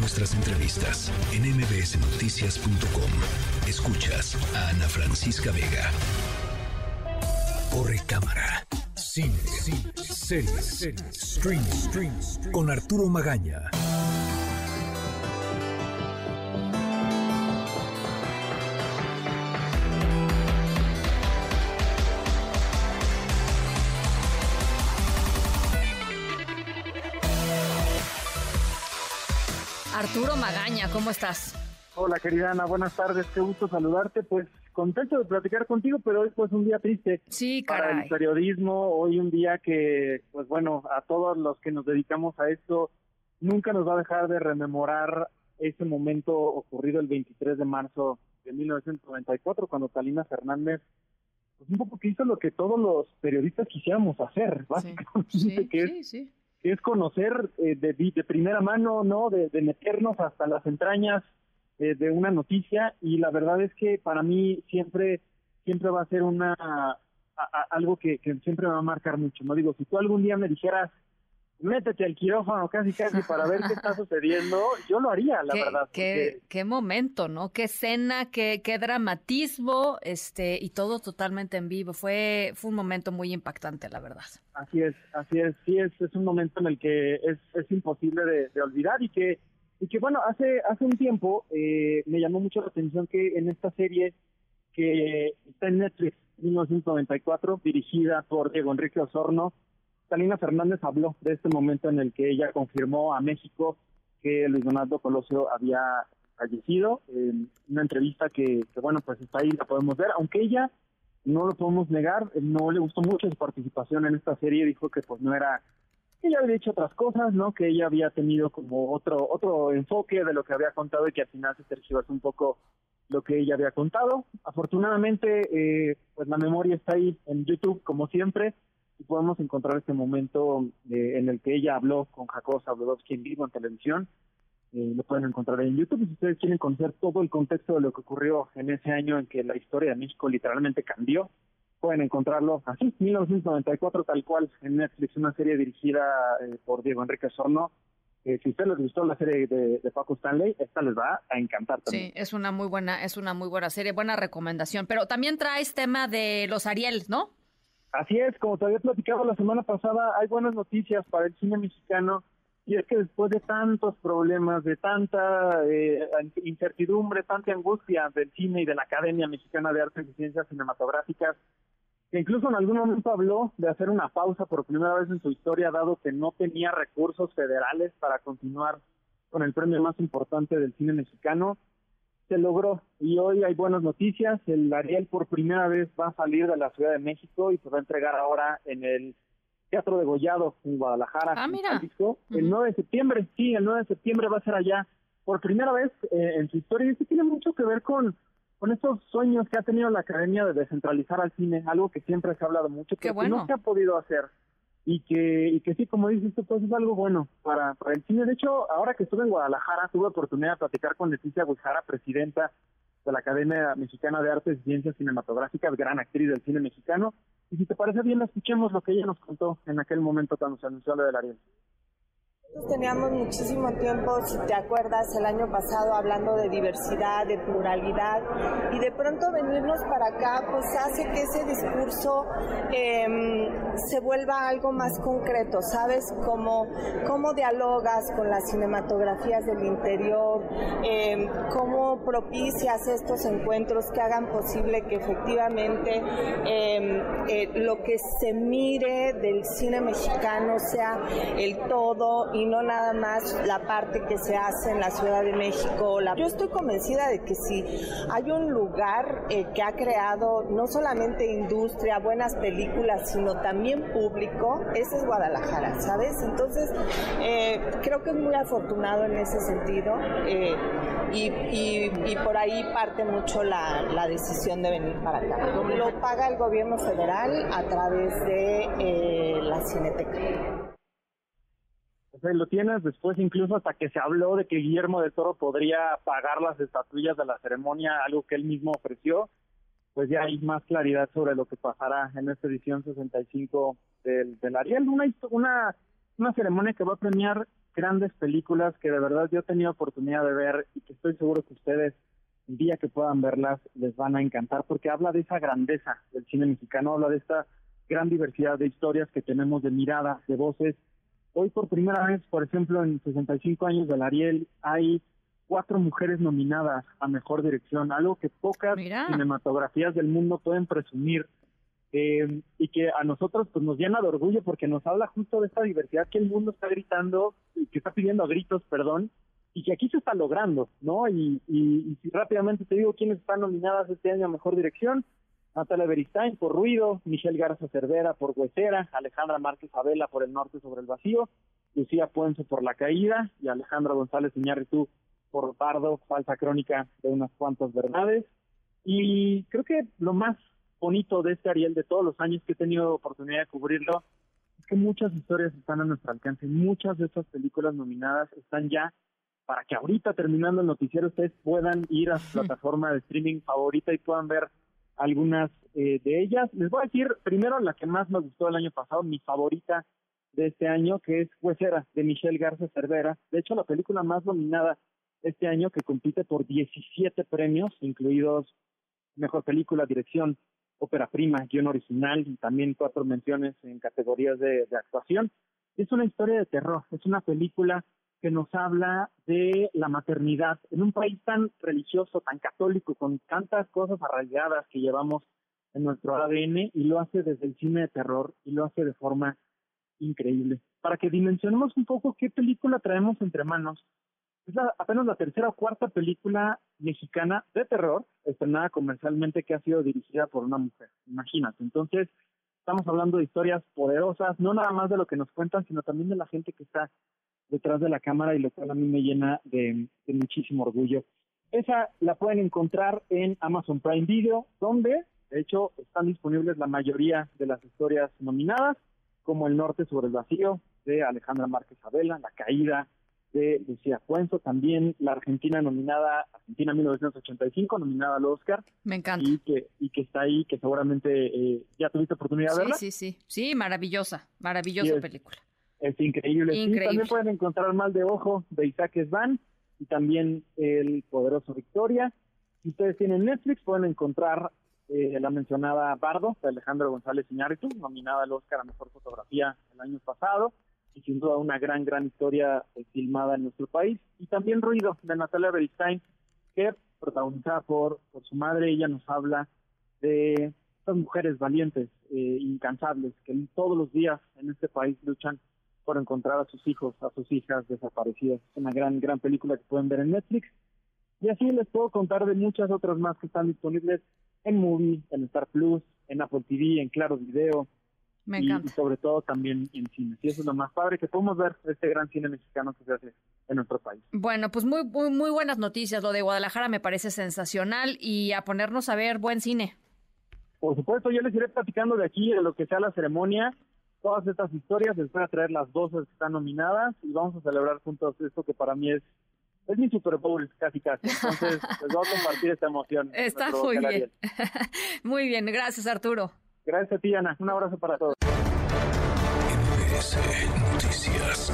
nuestras entrevistas en mbsnoticias.com. Escuchas a Ana Francisca Vega. Corre cámara. Cine, cine, series, stream, stream, con Arturo Magaña. Arturo Magaña, ¿cómo estás? Hola querida Ana, buenas tardes, qué gusto saludarte, pues contento de platicar contigo, pero hoy pues un día triste sí, para el periodismo, hoy un día que pues bueno, a todos los que nos dedicamos a esto, nunca nos va a dejar de rememorar ese momento ocurrido el 23 de marzo de 1994, cuando Talina Fernández pues un poco que hizo lo que todos los periodistas quisiéramos hacer, básicamente, sí, que sí, sí. es conocer eh, de, de, primera mano, ¿no? De, meternos hasta las entrañas eh, de una noticia y la verdad es que para mí siempre siempre va a ser una algo que, que siempre me va a marcar mucho. No digo, si tú algún día me dijeras métete al quirófano casi casi para ver qué está sucediendo, yo lo haría, la verdad. Qué, qué momento, ¿no? Qué escena, qué, qué dramatismo, este, y todo totalmente en vivo. Fue, fue un momento muy impactante, la verdad. Así es, así es, sí es, es un momento en el que es, es imposible de, olvidar y que, y que bueno, hace, hace un tiempo eh, me llamó mucho la atención que en esta serie que está en Netflix, 1994, dirigida por Diego Enrique Osorno, Talina Fernández habló de este momento en el que ella confirmó a México que Luis Donaldo Colosio había fallecido. En una entrevista que, bueno, pues está ahí, la podemos ver, aunque ella no lo podemos negar, no le gustó mucho su participación en esta serie, dijo que pues no era que ella había hecho otras cosas, ¿no? Que ella había tenido como otro otro enfoque de lo que había contado y que al final se tergiversó un poco lo que ella había contado. Afortunadamente, eh, pues la memoria está ahí en YouTube como siempre y podemos encontrar este momento eh, en el que ella habló con Jacob Zabludowski en vivo en televisión. Eh, lo pueden encontrar en YouTube. Si ustedes quieren conocer todo el contexto de lo que ocurrió en ese año en que la historia de México literalmente cambió, pueden encontrarlo así, 1994 tal cual, en Netflix, una serie dirigida eh, por Diego Enrique Sorno. Eh, si usted les gustó la serie de, de, Paco Stanley, esta les va a encantar también. Sí, es una muy buena, es una muy buena serie, buena recomendación. Pero también traes tema de los Ariel, ¿no? Así es, como te había platicado la semana pasada, hay buenas noticias para el cine mexicano y es que después de tantos problemas, de tanta eh, incertidumbre, tanta angustia del cine y de la Academia Mexicana de Artes y Ciencias Cinematográficas, que incluso en algún momento habló de hacer una pausa por primera vez en su historia, dado que no tenía recursos federales para continuar con el premio más importante del cine mexicano, se logró y hoy hay buenas noticias. El Ariel por primera vez va a salir de la Ciudad de México y se va a entregar ahora en el Teatro de Gollado en Guadalajara, ah, mira. el 9 de septiembre. Sí, el 9 de septiembre va a ser allá por primera vez eh, en su historia y esto tiene mucho que ver con con esos sueños que ha tenido la academia de descentralizar al cine, algo que siempre se ha hablado mucho, que no se ha podido hacer y que y que sí, como dices tú, pues es algo bueno para, el cine. De hecho, ahora que estuve en Guadalajara, tuve oportunidad de platicar con Leticia Guijara, presidenta de la Academia Mexicana de Artes y Ciencias Cinematográficas, gran actriz del cine mexicano. Y si te parece bien, escuchemos lo que ella nos contó en aquel momento cuando se anunció lo del Ariel. Teníamos muchísimo tiempo, si te acuerdas, el año pasado hablando de diversidad, de pluralidad, y de pronto venirnos para acá, pues hace que ese discurso em, se vuelva algo más concreto, ¿sabes? Cómo, cómo dialogas con las cinematografías del interior, eh, cómo propicias estos encuentros que hagan posible que efectivamente em, eh, lo que se mire del cine mexicano sea el todo no nada más la parte que se hace en la Ciudad de México. Yo estoy convencida de que si hay un lugar eh, que ha creado no solamente industria, buenas películas, sino también público, ese es Guadalajara, ¿sabes? Entonces, eh, creo que es muy afortunado en ese sentido eh, y, por ahí parte mucho la, la, decisión de venir para acá. Lo paga el gobierno federal a través de la Cineteca lo tienes después incluso hasta que se habló de que Guillermo de Toro podría pagar las estatuillas de la ceremonia, algo que él mismo ofreció, pues ya hay más claridad sobre lo que pasará en esta edición 65 del, del Ariel, una, una, una ceremonia que va a premiar grandes películas que de verdad yo he tenido oportunidad de ver y que estoy seguro que ustedes el día que puedan verlas les van a encantar porque habla de esa grandeza del cine mexicano, habla de esta gran diversidad de historias que tenemos, de miradas, de voces. Hoy por primera vez, por ejemplo, en 65 años del Ariel, hay cuatro mujeres nominadas a Mejor Dirección, algo que pocas cinematografías del mundo pueden presumir eh, y que a nosotros pues nos llena de orgullo porque nos habla justo de esta diversidad que el mundo está gritando, y que está pidiendo a gritos, perdón, y que aquí se está logrando, ¿no? Y, y, rápidamente te digo quiénes están nominadas este año a Mejor Dirección. Natalia Beristain por Ruido, Michelle Garza Cervera por Huesera, Alejandra Márquez Abela por El Norte sobre el Vacío, Lucía Puenzo por La Caída y Alejandra González Iñárritu por Bardo, Falsa Crónica de unas cuantas verdades. Y creo que lo más bonito de este Ariel de todos los años que he tenido oportunidad de cubrirlo es que muchas historias están a nuestro alcance. Muchas de estas películas nominadas están ya para que ahorita terminando el noticiero ustedes puedan ir a su plataforma de streaming favorita y puedan ver algunas eh, de ellas. Les voy a decir primero la que más me gustó el año pasado, mi favorita de este año, que es Huesera, de Michelle Garza Cervera. De hecho, la película más nominada este año que compite por 17 premios, incluidos Mejor Película, Dirección, Ópera Prima, Guión Original y también cuatro menciones en categorías de actuación. Es una historia de terror, es una película que nos habla de la maternidad en un país tan religioso, tan católico, con tantas cosas arraigadas que llevamos en nuestro ADN y lo hace desde el cine de terror y lo hace de forma increíble. Para que dimensionemos un poco qué película traemos entre manos, es apenas la tercera o cuarta película mexicana de terror estrenada comercialmente que ha sido dirigida por una mujer. Imagínate. Entonces, estamos hablando de historias poderosas, no nada más de lo que nos cuentan, sino también de la gente que está detrás de la cámara y lo cual a mí me llena de, muchísimo orgullo. Esa la pueden encontrar en Amazon Prime Video, donde de hecho están disponibles la mayoría de las historias nominadas, como El Norte sobre el Vacío de Alejandra Márquez Abela, La Caída de Lucía Puenzo, también la Argentina nominada, Argentina 1985, nominada al Oscar. Me encanta. Y que, y que está ahí, que seguramente eh, ya tuviste oportunidad de verla. Sí, sí, sí, sí, maravillosa, maravillosa película. Es increíble. también pueden encontrar Mal de Ojo de Isaac Svan y también El Poderoso Victoria. Si ustedes tienen Netflix, pueden encontrar eh, la mencionada Bardo de Alejandro González Iñárritu, nominada al Oscar a Mejor Fotografía el año pasado y sin duda una gran, gran historia eh, filmada en nuestro país. Y también Ruido de Natalia Beristain, que protagonizada por, por su madre, ella nos habla de estas mujeres valientes, eh, incansables, que todos los días en este país luchan por encontrar a sus hijos, a sus hijas desaparecidas. Es una gran, gran película que pueden ver en Netflix. Y así les puedo contar de muchas otras más que están disponibles en Movie, en Star Plus, en Apple TV, en Claro Video. Me y, sobre todo también en cine. Y eso es lo más padre que podemos ver este gran cine mexicano que se hace en nuestro país. Bueno, pues muy, muy, muy buenas noticias. Lo de Guadalajara me parece sensacional y a ponernos a ver buen cine. Por supuesto, yo les iré platicando de aquí, de lo que sea la ceremonia todas estas historias, les voy a traer las dos que están nominadas y vamos a celebrar juntos esto que para mí es es mi Super Bowl casi casi. Entonces, les voy a compartir esta emoción. Está muy bien. muy bien, gracias Arturo. Gracias a ti, Ana. Un abrazo para todos. Noticias.